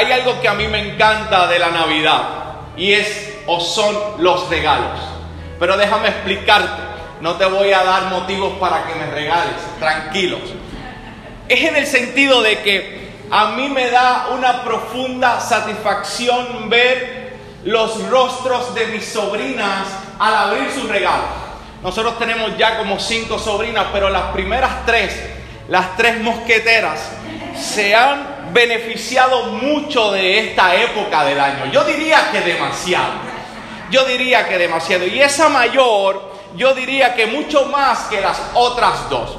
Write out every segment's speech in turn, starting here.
hay algo que a mí me encanta de la Navidad y es o son los regalos. Pero déjame explicarte, no te voy a dar motivos para que me regales, tranquilos. Es en el sentido de que a mí me da una profunda satisfacción ver los rostros de mis sobrinas al abrir sus regalos. Nosotros tenemos ya como cinco sobrinas, pero las primeras tres, las tres mosqueteras, se han beneficiado mucho de esta época del año. Yo diría que demasiado. Yo diría que demasiado. Y esa mayor, yo diría que mucho más que las otras dos.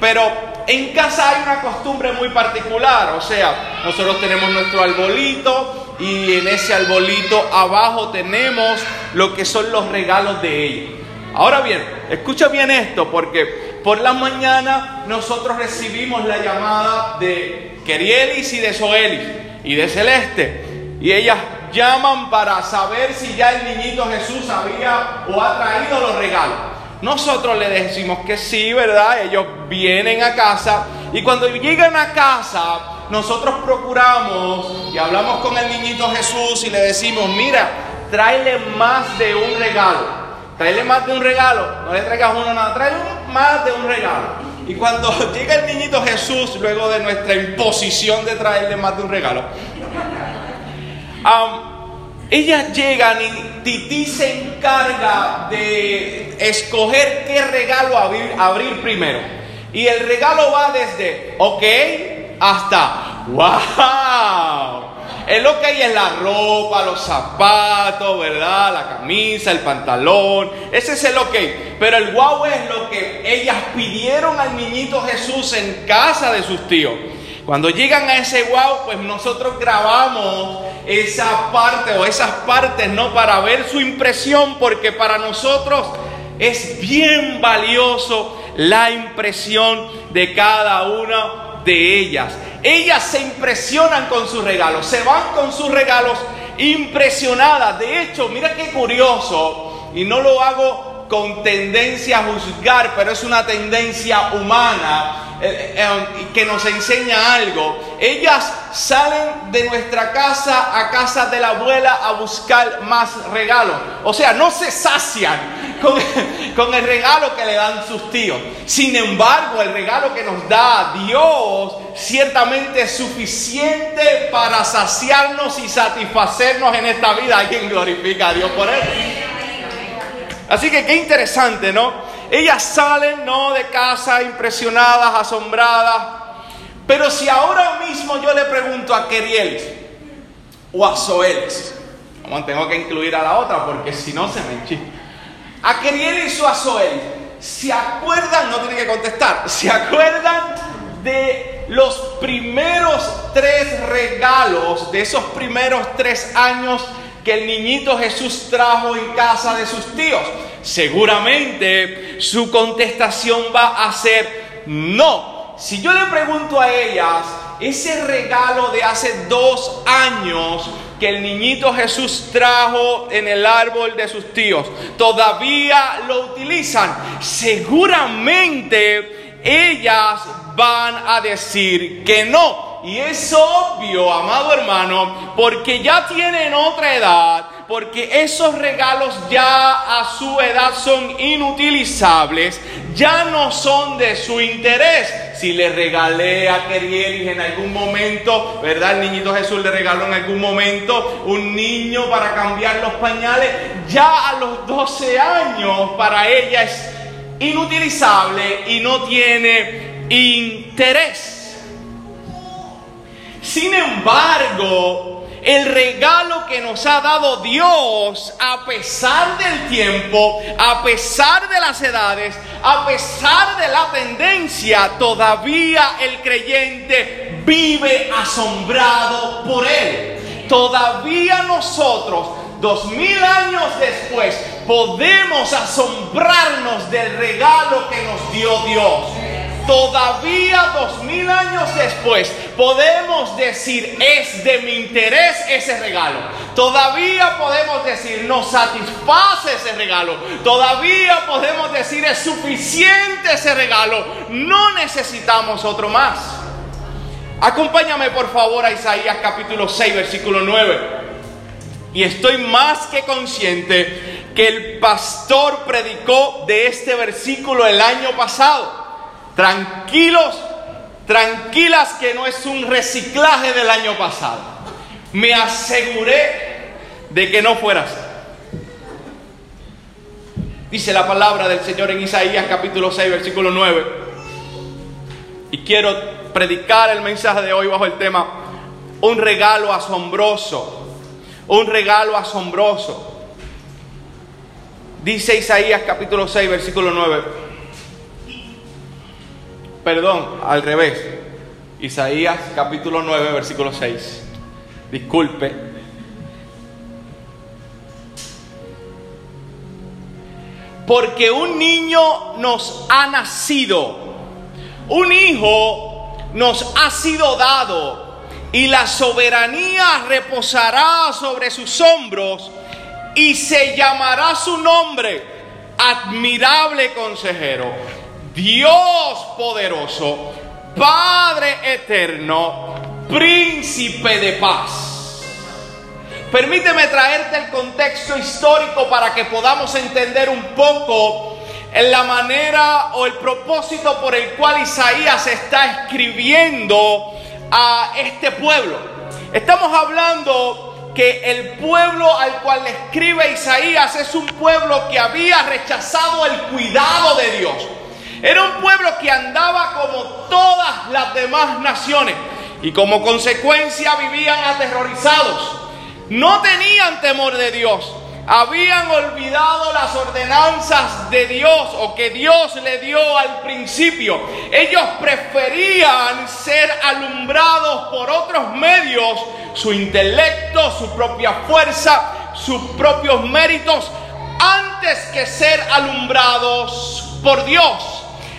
Pero en casa hay una costumbre muy particular. O sea, nosotros tenemos nuestro arbolito y en ese arbolito abajo tenemos lo que son los regalos de ella. Ahora bien, escucha bien esto porque por la mañana nosotros recibimos la llamada de Kerielis y de Soelis y de Celeste. Y ellas llaman para saber si ya el niñito Jesús había o ha traído los regalos. Nosotros le decimos que sí, ¿verdad? Ellos vienen a casa y cuando llegan a casa, nosotros procuramos y hablamos con el niñito Jesús y le decimos, mira, tráele más de un regalo. Tráele más de un regalo. No le traigas uno nada, tráele más de un regalo. Y cuando llega el niñito Jesús, luego de nuestra imposición de traerle más de un regalo, ellas llegan y Titi se encarga de escoger qué regalo abrir, abrir primero. Y el regalo va desde, ok, hasta, wow. El ok es la ropa, los zapatos, ¿verdad? La camisa, el pantalón. Ese es el ok. Pero el wow es lo que ellas pidieron al niñito Jesús en casa de sus tíos. Cuando llegan a ese wow, pues nosotros grabamos esa parte o esas partes, ¿no? Para ver su impresión, porque para nosotros es bien valioso la impresión de cada una de ellas. Ellas se impresionan con sus regalos, se van con sus regalos impresionadas. De hecho, mira qué curioso, y no lo hago con tendencia a juzgar, pero es una tendencia humana eh, eh, que nos enseña algo. Ellas salen de nuestra casa a casa de la abuela a buscar más regalos. O sea, no se sacian con, el regalo que le dan sus tíos. Sin embargo, el regalo que nos da Dios ciertamente es suficiente para saciarnos y satisfacernos en esta vida. Alguien glorifica a Dios por él. Así que qué interesante, ¿no? Ellas salen, no, de casa impresionadas, asombradas. Pero si ahora mismo yo le pregunto a Kerielis o a Zoelis, tengo que incluir a la otra porque si no se me enchista. A Kerielis o a Zoelis, ¿se acuerdan? No tienen que contestar. ¿Se acuerdan de los primeros tres regalos de esos primeros tres años que el niñito Jesús trajo en casa de sus tíos? Seguramente su contestación va a ser no. Si yo le pregunto a ellas, ese regalo de hace dos años que el niñito Jesús trajo en el árbol de sus tíos, todavía lo utilizan. Seguramente ellas van a decir que no. Y es obvio, amado hermano, porque ya tienen otra edad, porque esos regalos ya a su edad son inutilizables, ya no son de su interés. Si le regalé a Kerielis en algún momento, ¿verdad? El niñito Jesús le regaló en algún momento un niño para cambiar los pañales, ya a los 12 años para ella es inutilizable y no tiene interés. Sin embargo, el regalo que nos ha dado Dios, a pesar del tiempo, a pesar de las edades, a pesar de la tendencia, todavía el creyente vive asombrado por él. Todavía nosotros, dos mil años después, podemos asombrarnos del regalo que nos dio Dios. Todavía dos mil años después podemos decir es de mi interés ese regalo. Todavía podemos decir nos satisface ese regalo. Todavía podemos decir es suficiente ese regalo. No necesitamos otro más. Acompáñame por favor a Isaías capítulo 6, versículo 9. Y estoy más que consciente que el pastor predicó de este versículo el año pasado. Tranquilos, tranquilas que no es un reciclaje del año pasado. Me aseguré de que no fuera así. Dice la palabra del Señor en Isaías capítulo 6, versículo 9. Y quiero predicar el mensaje de hoy bajo el tema un regalo asombroso. Un regalo asombroso. Dice Isaías capítulo 6, versículo 9. Perdón, al revés. Isaías capítulo 9, versículo 6. Disculpe, Porque un niño nos ha nacido, un hijo nos ha sido dado, y la soberanía reposará sobre sus hombros, y se llamará su nombre, admirable consejero, Dios poderoso, Padre eterno, príncipe de paz. Permíteme traerte el contexto histórico para que podamos entender un poco la manera o el propósito por el cual Isaías está escribiendo a este pueblo. Estamos hablando que el pueblo al cual le escribe Isaías es un pueblo que había rechazado el cuidado de Dios. Era un pueblo que andaba como todas las demás naciones y como consecuencia vivían aterrorizados no tenían temor de Dios. Habían olvidado las ordenanzas de Dios o que Dios le dio al principio. Ellos preferían ser alumbrados por otros medios, su intelecto, su propia fuerza, sus propios méritos, antes que ser alumbrados por Dios.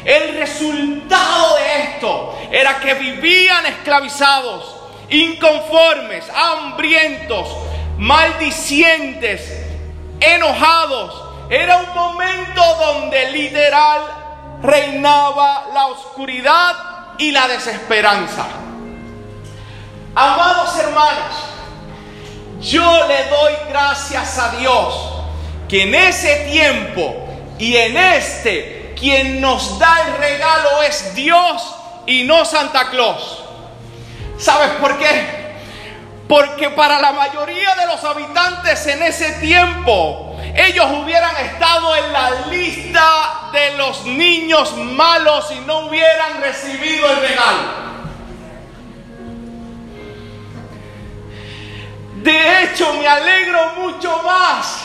El resultado de esto era que vivían esclavizados inconformes, hambrientos, maldicientes, enojados. Era un momento donde literal reinaba la oscuridad y la desesperanza. Amados hermanos, yo le doy gracias a Dios que en ese tiempo y en este quien nos da el regalo es Dios y no Santa Claus. ¿Sabes por qué? Porque para la mayoría de los habitantes en ese tiempo, ellos hubieran estado en la lista de los niños malos y no hubieran recibido el regalo. De hecho, me alegro mucho más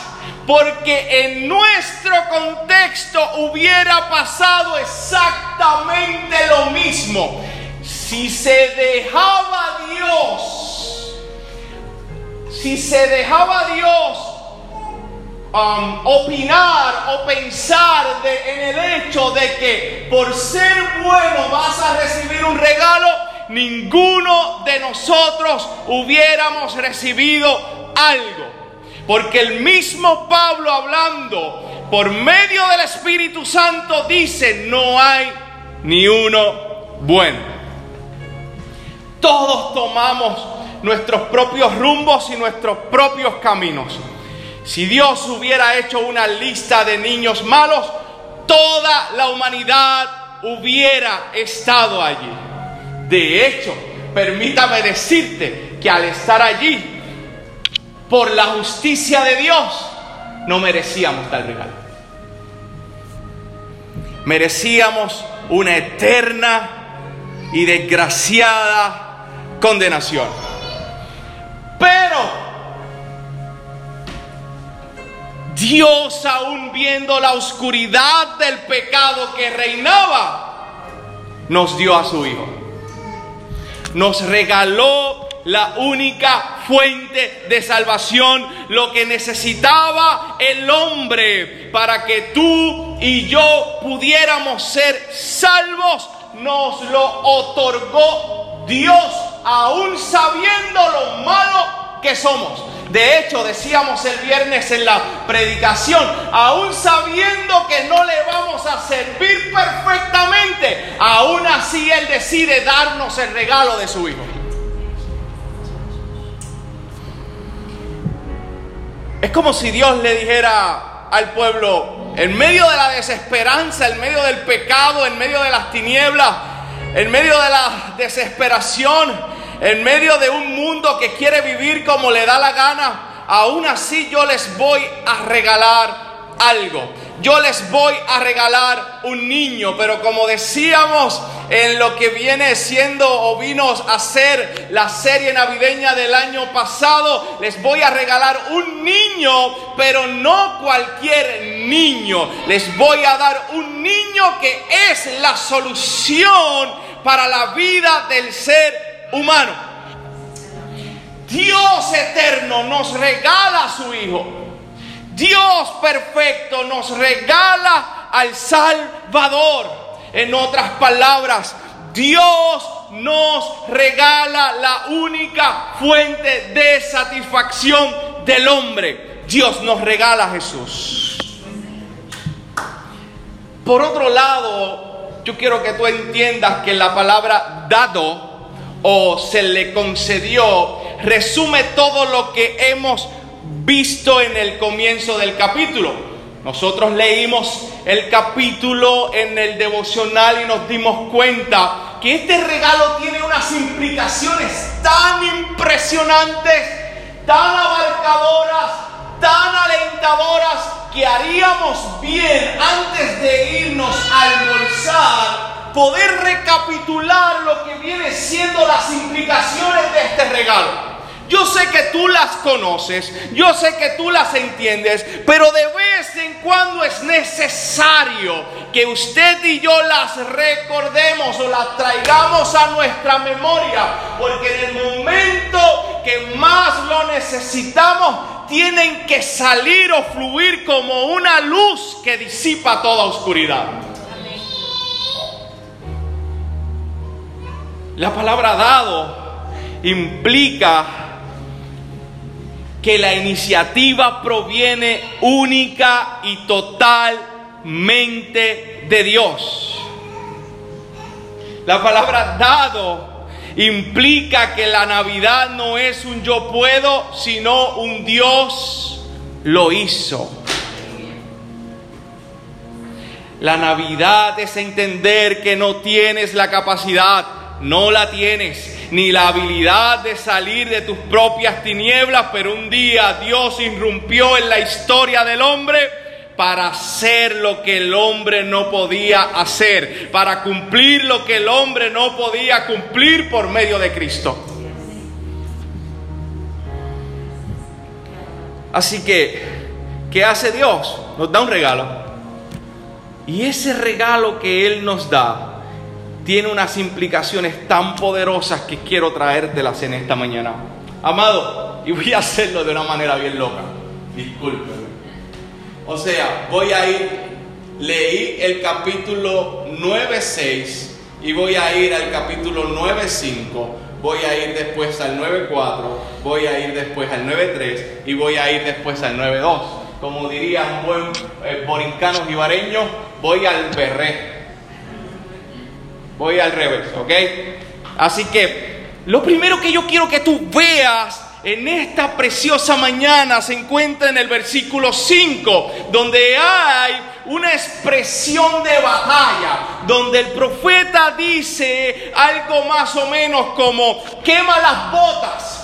porque en nuestro contexto hubiera pasado exactamente lo mismo si se dejaba Dios, si se dejaba Dios um, opinar o pensar en el hecho de que por ser bueno vas a recibir un regalo, ninguno de nosotros hubiéramos recibido algo. Porque el mismo Pablo hablando por medio del Espíritu Santo dice, no hay ni uno bueno. Todos tomamos nuestros propios rumbos y nuestros propios caminos. Si Dios hubiera hecho una lista de niños malos, toda la humanidad hubiera estado allí. De hecho, permítame decirte que al estar allí, por la justicia de Dios, no merecíamos tal regalo. Merecíamos una eterna y desgraciada condenación. Pero Dios, aún viendo la oscuridad del pecado que reinaba, nos dio a su Hijo. Nos regaló la única fuente de salvación, lo que necesitaba el hombre para que tú y yo pudiéramos ser salvos, nos lo otorgó Dios, aún sabiendo lo malo que somos. De hecho, decíamos el viernes en la predicación, aún sabiendo que no le vamos a servir perfectamente, aún así Él decide darnos el regalo de su Hijo. Es como si Dios le dijera al pueblo, en medio de la desesperanza, en medio del pecado, en medio de las tinieblas, en medio de la desesperación, en medio de un mundo que quiere vivir como le da la gana, aún así yo les voy a regalar algo. Yo les voy a regalar un niño, pero como decíamos en lo que viene siendo o vino a ser la serie navideña del año pasado, les voy a regalar un niño, pero no cualquier niño. Les voy a dar un niño que es la solución para la vida del ser humano. Dios eterno nos regala a su Hijo Dios perfecto nos regala al Salvador. En otras palabras, Dios nos regala la única fuente de satisfacción del hombre. Dios nos regala a Jesús. Por otro lado, yo quiero que tú entiendas que la palabra dado o se le concedió resume todo lo que hemos visto en el comienzo del capítulo. Nosotros leímos el capítulo en el devocional y nos dimos cuenta que este regalo tiene unas implicaciones tan impresionantes, tan abarcadoras, tan alentadoras, que haríamos bien antes de irnos a almorzar, poder recapitular lo que viene siendo las implicaciones de este regalo. Yo sé que tú las conoces, yo sé que tú las entiendes, pero de vez en cuando es necesario que usted y yo las recordemos o las traigamos a nuestra memoria, porque en el momento que más lo necesitamos, tienen que salir o fluir como una luz que disipa toda oscuridad. La palabra dado implica que la iniciativa proviene única y totalmente de Dios. La palabra dado implica que la Navidad no es un yo puedo, sino un Dios lo hizo. La Navidad es entender que no tienes la capacidad, no la tienes ni la habilidad de salir de tus propias tinieblas, pero un día Dios irrumpió en la historia del hombre para hacer lo que el hombre no podía hacer, para cumplir lo que el hombre no podía cumplir por medio de Cristo. Así que, ¿qué hace Dios? Nos da un regalo. Y ese regalo que Él nos da tiene unas implicaciones tan poderosas que quiero traértelas en esta mañana. Amado, y voy a hacerlo de una manera bien loca, discúlpeme. O sea, voy a ir, leí el capítulo 9.6 y voy a ir al capítulo 9.5, voy a ir después al 9.4, voy a ir después al 9.3 y voy a ir después al 9.2. Como diría un buen eh, jibareño, voy al berré Voy al revés, ¿ok? Así que lo primero que yo quiero que tú veas en esta preciosa mañana se encuentra en el versículo 5, donde hay una expresión de batalla, donde el profeta dice algo más o menos como, quema las botas,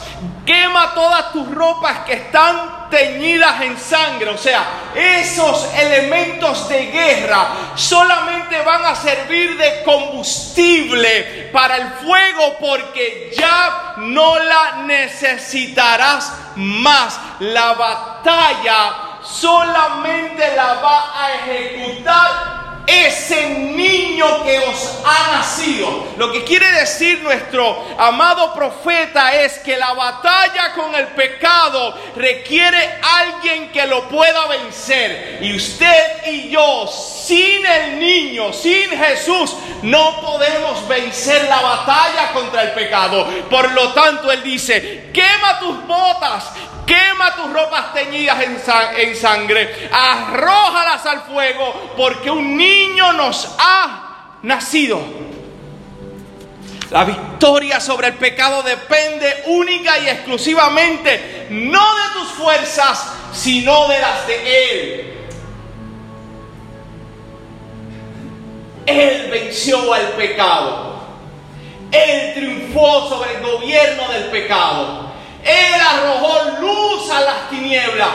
quema todas tus ropas que están teñidas en sangre. O sea, esos elementos de guerra solamente van a servir de combustible para el fuego porque ya no la necesitarás más. La batalla solamente la va a ejecutar ese niño que os ha nacido. Lo que quiere decir nuestro amado profeta es que la batalla con el pecado requiere alguien que lo pueda vencer. Y usted y yo sin el niño, sin Jesús, no podemos vencer la batalla contra el pecado. Por lo tanto, Él dice, quema tus botas, quema tus ropas teñidas en, sangre, arrójalas al fuego, porque un niño nos ha nacido. La victoria sobre el pecado depende única y exclusivamente no de tus fuerzas, sino de las de Él. Él venció al pecado. Él triunfó sobre el gobierno del pecado. Él arrojó a las tinieblas.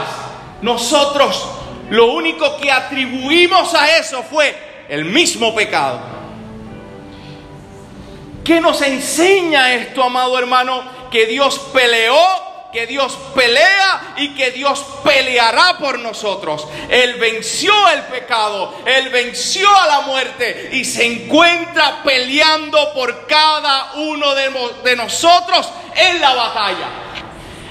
Nosotros lo único que atribuimos a eso fue el mismo pecado. ¿Qué nos enseña esto, amado hermano? Que Dios peleó que Dios pelea y que Dios peleará por nosotros. Él venció el pecado, Él venció a la muerte y se encuentra peleando por cada uno de nosotros en la batalla.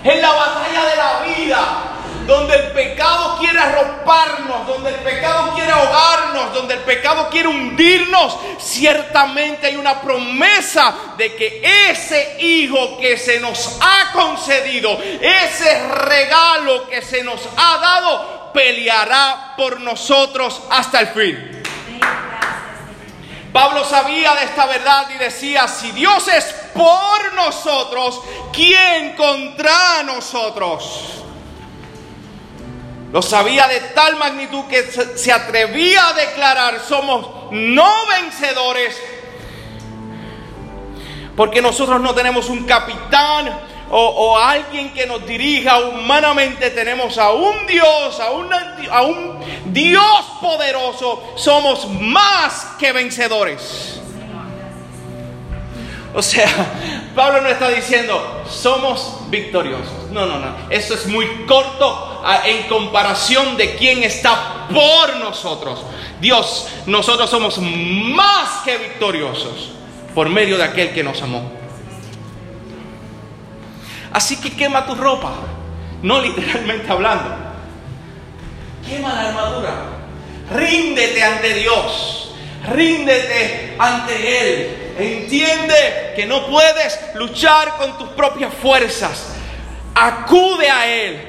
En la batalla de la vida, donde el pecado quiere arroparnos, donde el pecado quiere ahogarnos, donde el pecado quiere hundirnos, ciertamente hay una promesa de que ese hijo que se nos ha concedido, ese regalo que se nos ha dado, peleará por nosotros hasta el fin. Pablo sabía de esta verdad y decía, si Dios es por nosotros, ¿quién contra nosotros? Lo sabía de tal magnitud que se atrevía a declarar, somos no vencedores, porque nosotros no tenemos un capitán o, alguien que nos dirija humanamente, tenemos a un Dios, a, un Dios poderoso, somos más que vencedores. O sea, Pablo no está diciendo, somos victoriosos. No, no, no. Eso es muy corto en comparación de quién está por nosotros. Dios, nosotros somos más que victoriosos por medio de aquel que nos amó. Así que quema tu ropa, no literalmente hablando. Quema la armadura. Ríndete ante Dios. Ríndete ante Él. Entiende que no puedes luchar con tus propias fuerzas. Acude a Él.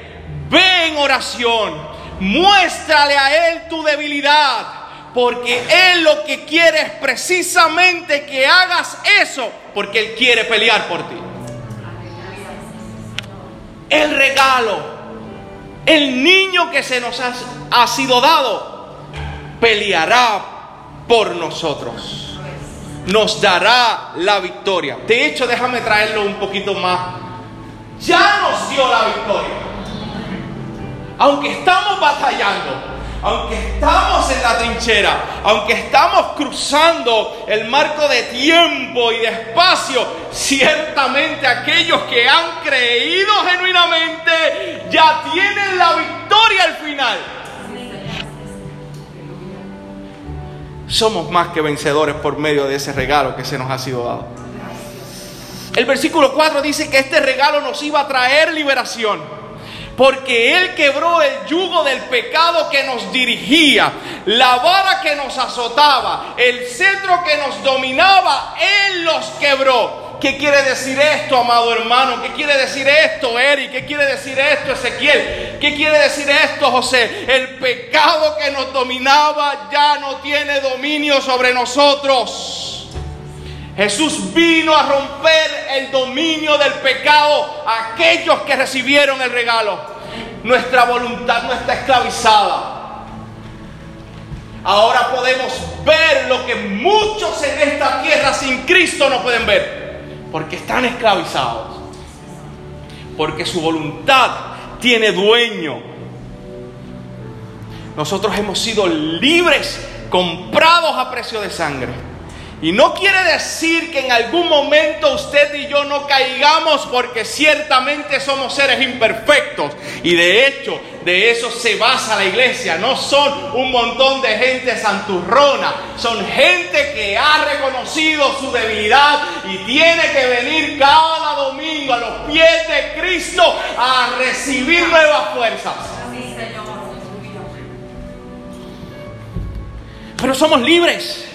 Ve en oración. Muéstrale a Él tu debilidad. Porque Él lo que quiere es precisamente que hagas eso. Porque Él quiere pelear por ti. El regalo. El niño que se nos ha, sido dado. Peleará por nosotros nos dará la victoria. De hecho, déjame traerlo un poquito más. Ya nos dio la victoria. Aunque estamos batallando, aunque estamos en la trinchera, aunque estamos cruzando el marco de tiempo y de espacio, ciertamente aquellos que han creído genuinamente ya tienen la victoria al final. somos más que vencedores por medio de ese regalo que se nos ha sido dado. El versículo 4 dice que este regalo nos iba a traer liberación. Porque Él quebró el yugo del pecado que nos dirigía, la vara que nos azotaba, el centro que nos dominaba, Él los quebró. ¿Qué quiere decir esto, amado hermano? ¿Qué quiere decir esto, Eric? ¿Qué quiere decir esto, Ezequiel? ¿Qué quiere decir esto, José? El pecado que nos dominaba ya no tiene dominio sobre nosotros. Jesús vino a romper el dominio del pecado a aquellos que recibieron el regalo. Nuestra voluntad no está esclavizada. Ahora podemos ver lo que muchos en esta tierra sin Cristo no pueden ver porque están esclavizados, porque su voluntad tiene dueño. Nosotros hemos sido libres, comprados a precio de sangre. Y no quiere decir que en algún momento usted y yo no caigamos porque ciertamente somos seres imperfectos. Y de hecho, de eso se basa la iglesia. No son un montón de gente santurrona. Son gente que ha reconocido su debilidad y tiene que venir cada domingo a los pies de Cristo a recibir nuevas fuerzas. Pero somos libres.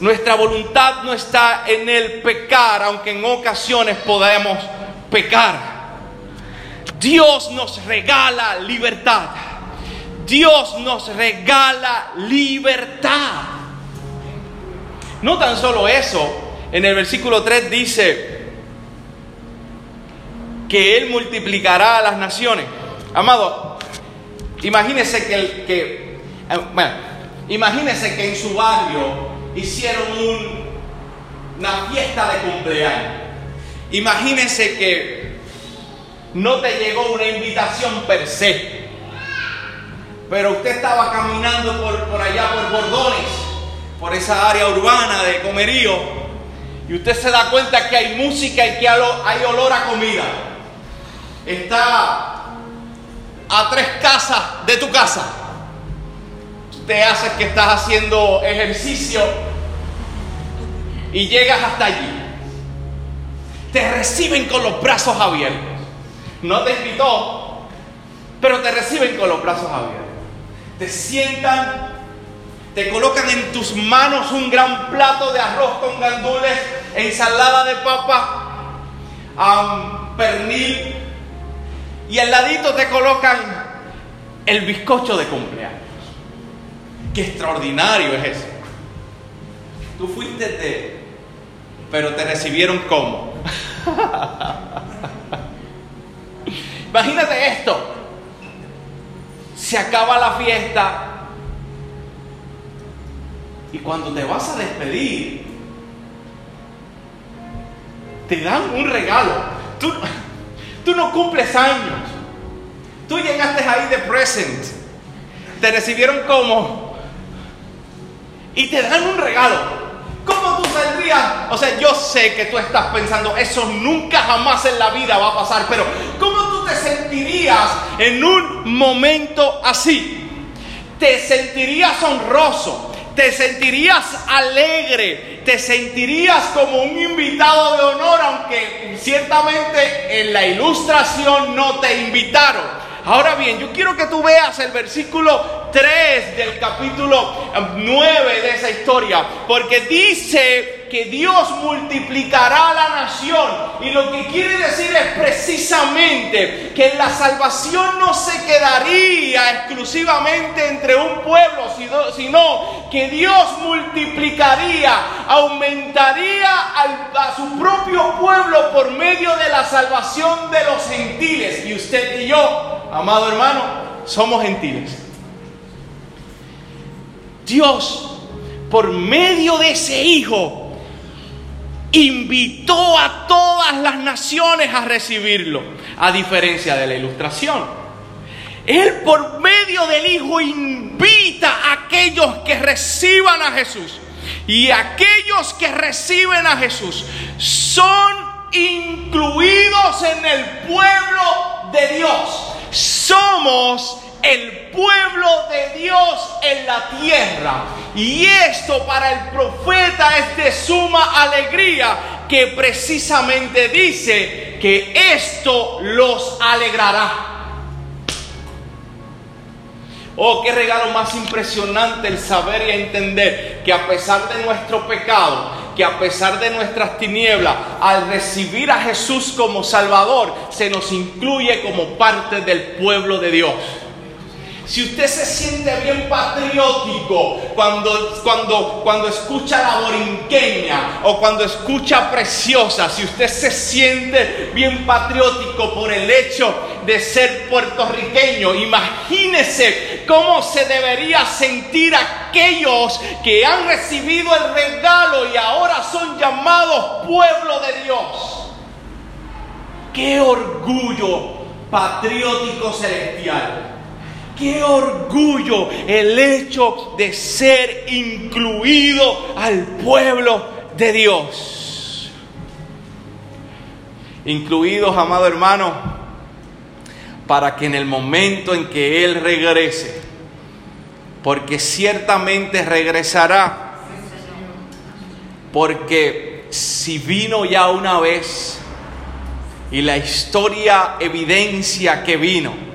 Nuestra voluntad no está en el pecar, aunque en ocasiones podemos pecar. Dios nos regala libertad. Dios nos regala libertad. No tan solo eso, en el versículo 3 dice que Él multiplicará a las naciones. Amado, imagínese que, que eh, bueno, imagínese que en su barrio hicieron una fiesta de cumpleaños. Imagínese que no te llegó una invitación per se, pero usted estaba caminando por, por allá por Bordones, por esa área urbana de comerío, y usted se da cuenta que hay música y que hay olor a comida. Está a tres casas de tu casa. Usted hace que estás haciendo ejercicio y llegas hasta allí. Te reciben con los brazos abiertos. No te invitó, pero te reciben con los brazos abiertos. Te sientan, te colocan en tus manos un gran plato de arroz con gandules, ensalada de papa, pernil y al ladito te colocan el bizcocho de cumpleaños. Extraordinario es eso. Tú fuiste de, pero te recibieron como. Imagínate esto. Se acaba la fiesta y cuando te vas a despedir, te dan un regalo. Tú, tú no cumples años. Tú llegaste ahí de present. Te recibieron como. Y te dan un regalo. ¿Cómo tú saldrías? O sea, yo sé que tú estás pensando, eso nunca jamás en la vida va a pasar, pero ¿cómo tú te sentirías en un momento así? ¿Te sentirías honroso? ¿Te sentirías alegre? ¿Te sentirías como un invitado de honor, aunque ciertamente en la ilustración no te invitaron? Ahora bien, yo quiero que tú veas el versículo 3 del capítulo 9 de esa historia, porque dice que Dios multiplicará la nación. Y lo que quiere decir es precisamente que la salvación no se quedaría exclusivamente entre un pueblo, sino que Dios multiplicaría, aumentaría a su propio pueblo por medio de la salvación de los gentiles. Y usted y yo, amado hermano, somos gentiles. Dios, por medio de ese Hijo, invitó a todas las naciones a recibirlo, a diferencia de la ilustración. Él por medio del Hijo invita a aquellos que reciban a Jesús. Y aquellos que reciben a Jesús son incluidos en el pueblo de Dios. Somos el pueblo de Dios en la tierra. Y esto para el profeta es de suma alegría, que precisamente dice que esto los alegrará. Oh, qué regalo más impresionante el saber y entender que a pesar de nuestro pecado, que a pesar de nuestras tinieblas, al recibir a Jesús como Salvador, se nos incluye como parte del pueblo de Dios. Si usted se siente bien patriótico cuando, cuando, cuando escucha la borinqueña o cuando escucha preciosa, si usted se siente bien patriótico por el hecho de ser puertorriqueño, imagínese cómo se debería sentir aquellos que han recibido el regalo y ahora son llamados pueblo de Dios. Qué orgullo patriótico celestial. Qué orgullo el hecho de ser incluido al pueblo de Dios. Incluidos, amado hermano, para que en el momento en que Él regrese, porque ciertamente regresará, porque si vino ya una vez y la historia evidencia que vino,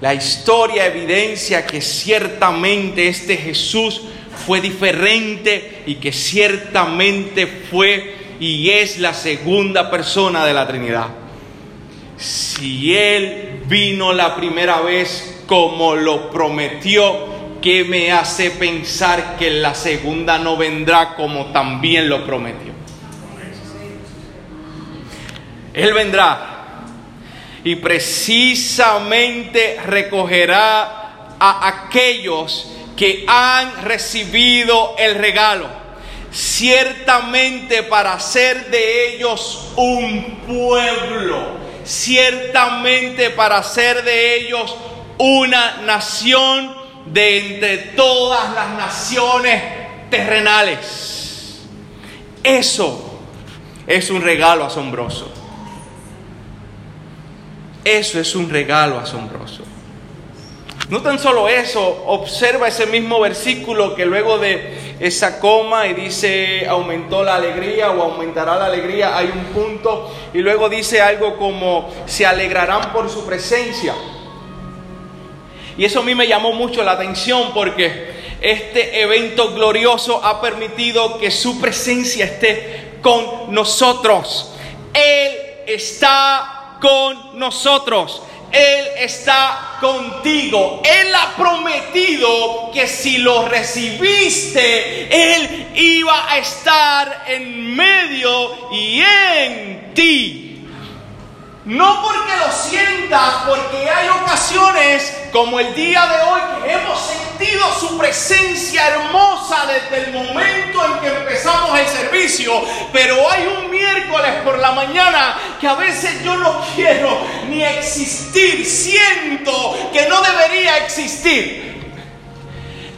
La historia evidencia que ciertamente este Jesús fue diferente y que ciertamente fue y es la segunda persona de la Trinidad. Si Él vino la primera vez como lo prometió, ¿qué me hace pensar que la segunda no vendrá como también lo prometió? Él vendrá y precisamente recogerá a aquellos que han recibido el regalo, ciertamente para hacer de ellos un pueblo, ciertamente para hacer de ellos una nación de entre todas las naciones terrenales. Eso es un regalo asombroso. Eso es un regalo asombroso. No tan solo eso, observa ese mismo versículo que luego de esa coma y dice aumentó la alegría o aumentará la alegría, hay un punto y luego dice algo como se alegrarán por su presencia. Y eso a mí me llamó mucho la atención porque este evento glorioso ha permitido que su presencia esté con nosotros. Él está con nosotros. Él está contigo. Él ha prometido que si lo recibiste, Él iba a estar en medio y en ti. No porque lo sientas, porque hay ocasiones como el día de hoy que hemos sentido su presencia hermosa desde el momento en que empezamos el servicio, pero hay un miércoles por la mañana que a veces yo no quiero ni existir, siento que no debería existir.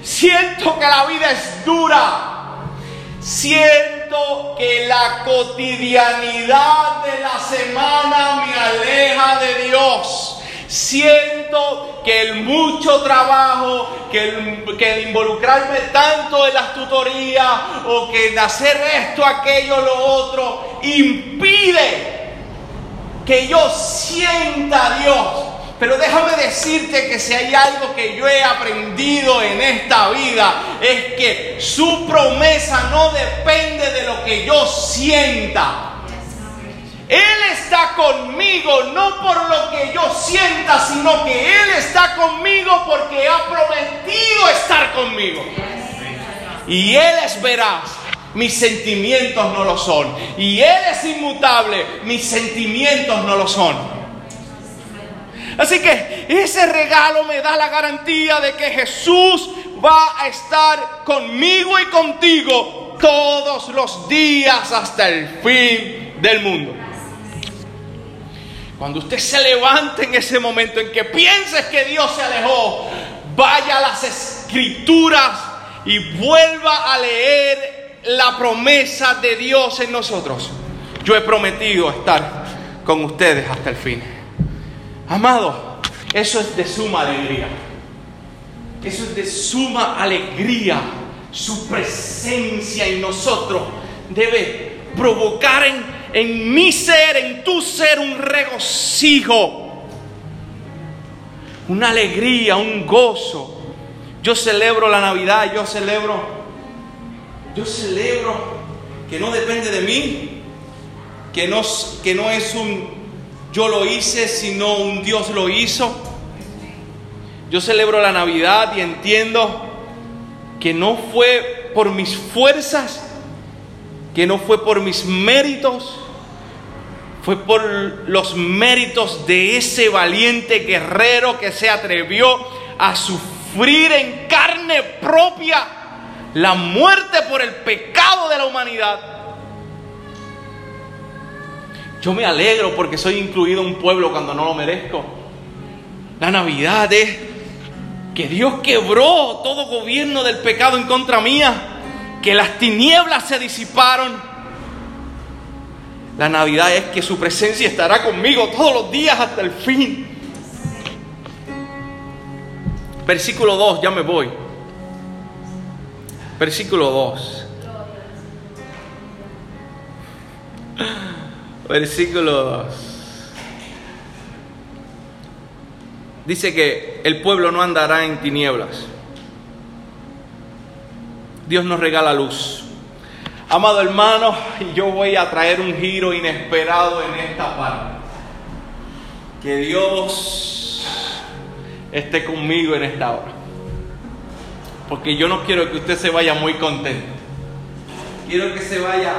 Siento que la vida es dura. Siento que la cotidianidad de la semana me aleja de Dios. Siento que el mucho trabajo, que el, que involucrarme tanto en las tutorías o que en hacer esto, aquello, lo otro, impide que yo sienta a Dios. Pero déjame decirte que si hay algo que yo he aprendido en esta vida es que su promesa no depende de lo que yo sienta. Él está conmigo no por lo que yo sienta, sino que Él está conmigo porque ha prometido estar conmigo. Y Él es veraz, mis sentimientos no lo son. Y Él es inmutable, mis sentimientos no lo son. Así que ese regalo me da la garantía de que Jesús va a estar conmigo y contigo todos los días hasta el fin del mundo. Cuando usted se levante en ese momento en que pienses que Dios se alejó, vaya a las escrituras y vuelva a leer la promesa de Dios en nosotros. Yo he prometido estar con ustedes hasta el fin. Amado, eso es de suma alegría. Eso es de suma alegría. Su presencia en nosotros debe provocar en, en mi ser, en tu ser, un regocijo, una alegría, un gozo. Yo celebro la Navidad, yo celebro, yo celebro que no depende de mí, que no, que no es un yo lo hice, sino un Dios lo hizo. Yo celebro la Navidad y entiendo que no fue por mis fuerzas, que no fue por mis méritos, fue por los méritos de ese valiente guerrero que se atrevió a sufrir en carne propia la muerte por el pecado de la humanidad yo me alegro porque soy incluido en un pueblo cuando no lo merezco. La Navidad es que Dios quebró todo gobierno del pecado en contra mía, que las tinieblas se disiparon. La Navidad es que su presencia estará conmigo todos los días hasta el fin. Versículo 2, ya me voy. Versículo 2. Versículo 2. dice que el pueblo no andará en tinieblas. Dios nos regala luz. Amado hermano, yo voy a traer un giro inesperado en esta parte. Que Dios esté conmigo en esta hora. Porque yo no quiero que usted se vaya muy contento. Quiero que se vaya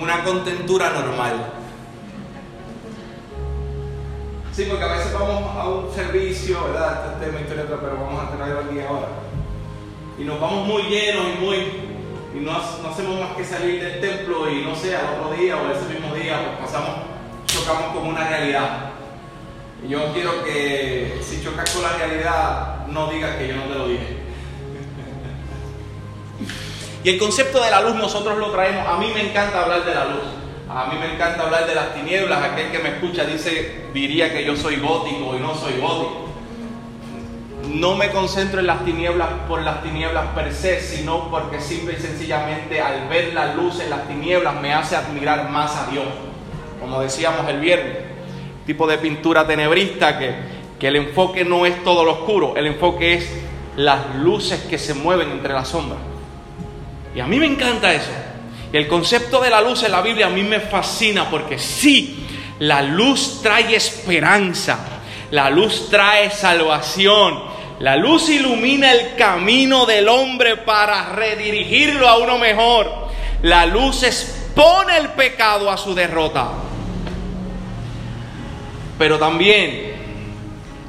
una contentura normal. Sí, porque a veces vamos a un servicio, ¿verdad? Este tema historia, pero vamos a tenerlo aquí ahora. Y nos vamos muy llenos y muy. Y no, no, hacemos más que salir del templo y no sé, al otro día o ese mismo día, pues pasamos, chocamos con una realidad. Y yo quiero que si chocas con la realidad, no digas que yo no te lo dije. Y el concepto de la luz nosotros lo traemos. A mí me encanta hablar de la luz. A mí me encanta hablar de las tinieblas. Aquel que me escucha dice, diría que yo soy gótico y no soy gótico. No me concentro en las tinieblas por las tinieblas per se, sino porque simple y sencillamente al ver la luz en las tinieblas me hace admirar más a Dios. Como decíamos el viernes, tipo de pintura tenebrista que, que el enfoque no es todo lo oscuro, el enfoque es las luces que se mueven entre las sombras. Y a mí me encanta eso. Y el concepto de la luz en la Biblia a mí me fascina porque sí, la luz trae esperanza, la luz trae salvación, la luz ilumina el camino del hombre para redirigirlo a uno mejor. La luz expone el pecado a su derrota. Pero también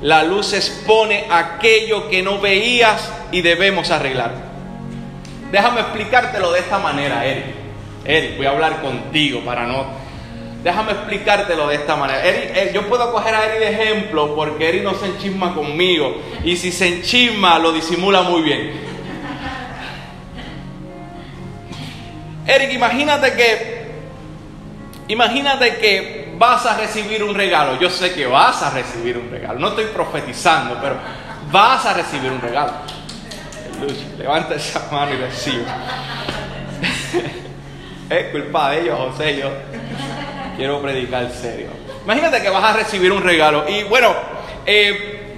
la luz expone aquello que no veías y debemos arreglar. Déjame explicártelo de esta manera, Eric. Eric, voy a hablar contigo para no... Déjame explicártelo de esta manera. Eric, yo puedo coger a Eric de ejemplo porque Eric no se enchisma conmigo. Y si se enchisma, lo disimula muy bien. Eric, imagínate que... Imagínate que vas a recibir un regalo. Yo sé que vas a recibir un regalo. No estoy profetizando, pero vas a recibir un regalo. Levanta esa mano y recibe. Es culpa de ellos, José. Yo quiero predicar serio. Imagínate que vas a recibir un regalo. Y bueno, eh,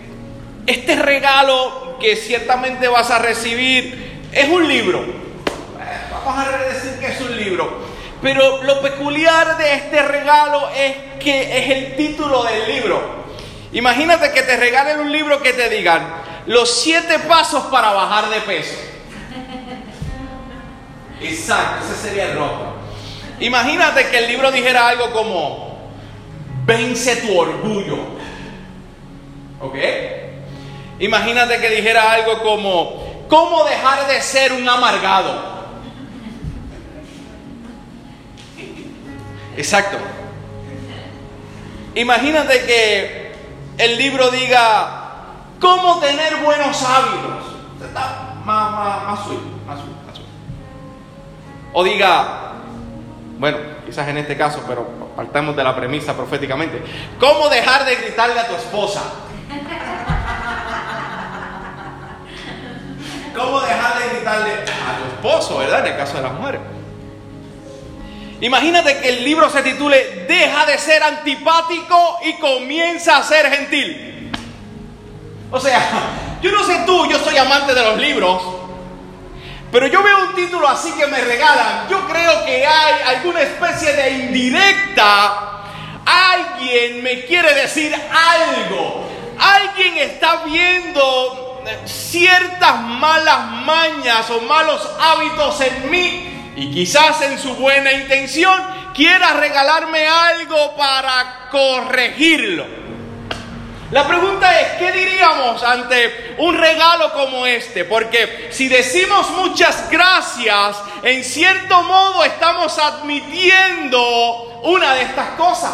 este regalo que ciertamente vas a recibir es un libro. Vamos a decir que es un libro. Pero lo peculiar de este regalo es que es el título del libro. Imagínate que te regalen un libro que te digan los siete pasos para bajar de peso. Exacto, ese sería el rostro. Imagínate que el libro dijera algo como, vence tu orgullo. ¿Ok? Imagínate que dijera algo como, ¿cómo dejar de ser un amargado? Exacto. Imagínate que el libro diga, ¿cómo tener buenos hábitos? Más, más, más más o diga, bueno, quizás en este caso, pero partamos de la premisa proféticamente, ¿cómo dejar de gritarle a tu esposa? ¿Cómo dejar de gritarle a tu esposo, verdad? En el caso de las mujeres. Imagínate que el libro se titule Deja de ser antipático y comienza a ser gentil. O sea, yo no sé tú, yo soy amante de los libros, pero yo veo un título así que me regalan. Yo creo que hay alguna especie de indirecta. Alguien me quiere decir algo. Alguien está viendo ciertas malas mañas o malos hábitos en mí. Y quizás en su buena intención quiera regalarme algo para corregirlo. La pregunta es, ¿qué diríamos ante un regalo como este? Porque si decimos muchas gracias, en cierto modo estamos admitiendo una de estas cosas.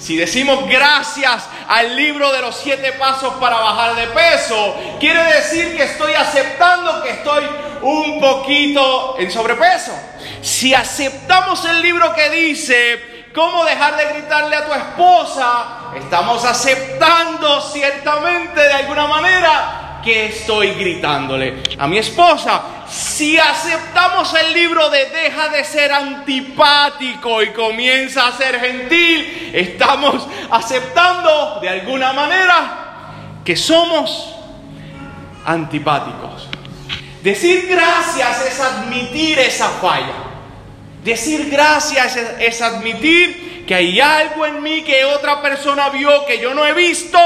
Si decimos gracias al libro de los siete pasos para bajar de peso, quiere decir que estoy aceptando que estoy un poquito en sobrepeso. Si aceptamos el libro que dice ¿Cómo dejar de gritarle a tu esposa? Estamos aceptando ciertamente de alguna manera que estoy gritándole a mi esposa. Si aceptamos el libro de deja de ser antipático y comienza a ser gentil, estamos aceptando de alguna manera que somos antipáticos. Decir gracias es admitir esa falla. Decir gracias es, admitir que hay algo en mí que otra persona vio que yo no he visto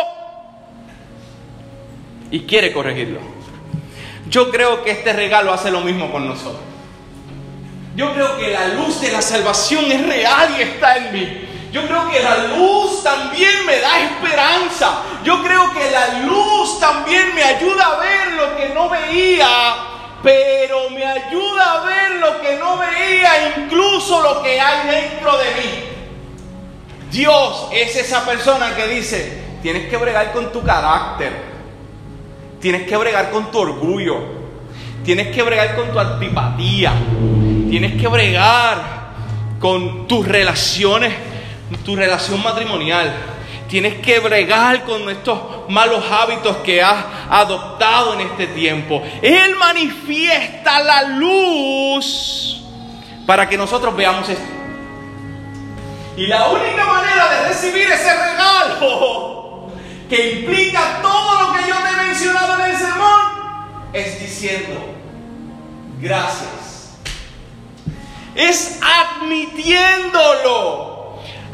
y quiere corregirlo. Yo creo que este regalo hace lo mismo con nosotros. Yo creo que la luz de la salvación es real y está en mí. Yo creo que la luz también me da esperanza. Yo creo que la luz también me ayuda a ver lo que no veía, pero me ayuda a ver lo que no veía, incluso lo que hay dentro de mí. Dios es esa persona que dice, tienes que bregar con tu carácter, tienes que bregar con tu orgullo, tienes que bregar con tu antipatía, tienes que bregar con tus relaciones tu relación matrimonial. Tienes que bregar con estos malos hábitos que has adoptado en este tiempo. Él manifiesta la luz para que nosotros veamos esto. Y la única manera de recibir ese regalo que implica todo lo que yo te he mencionado en el sermón es diciendo gracias. Es admitiéndolo.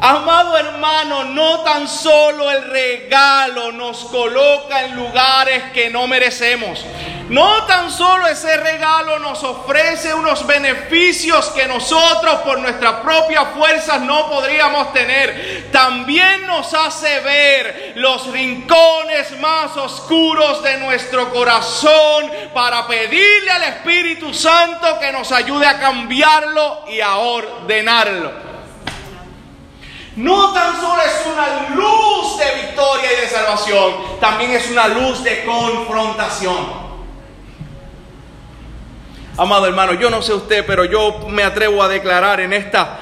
Amado hermano, no tan solo el regalo nos coloca en lugares que no merecemos. No tan solo ese regalo nos ofrece unos beneficios que nosotros por nuestras propias fuerzas no podríamos tener. También nos hace ver los rincones más oscuros de nuestro corazón para pedirle al Espíritu Santo que nos ayude a cambiarlo y a ordenarlo no tan solo es una luz de victoria y de salvación, también es una luz de confrontación. Amado hermano, yo no sé usted, pero yo me atrevo a declarar en esta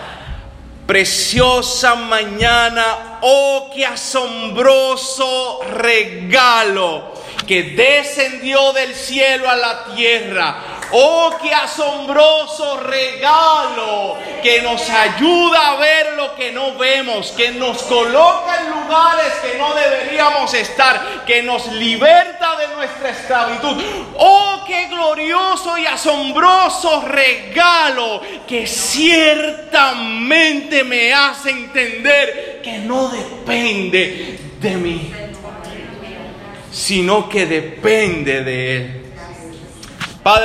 preciosa mañana, oh, qué asombroso regalo que descendió del cielo a la tierra Oh, qué asombroso regalo que nos ayuda a ver lo que no vemos, que nos coloca en lugares que no deberíamos estar, que nos liberta de nuestra esclavitud. Oh, qué glorioso y asombroso regalo que ciertamente me hace entender que no depende de mí, sino que depende de Él.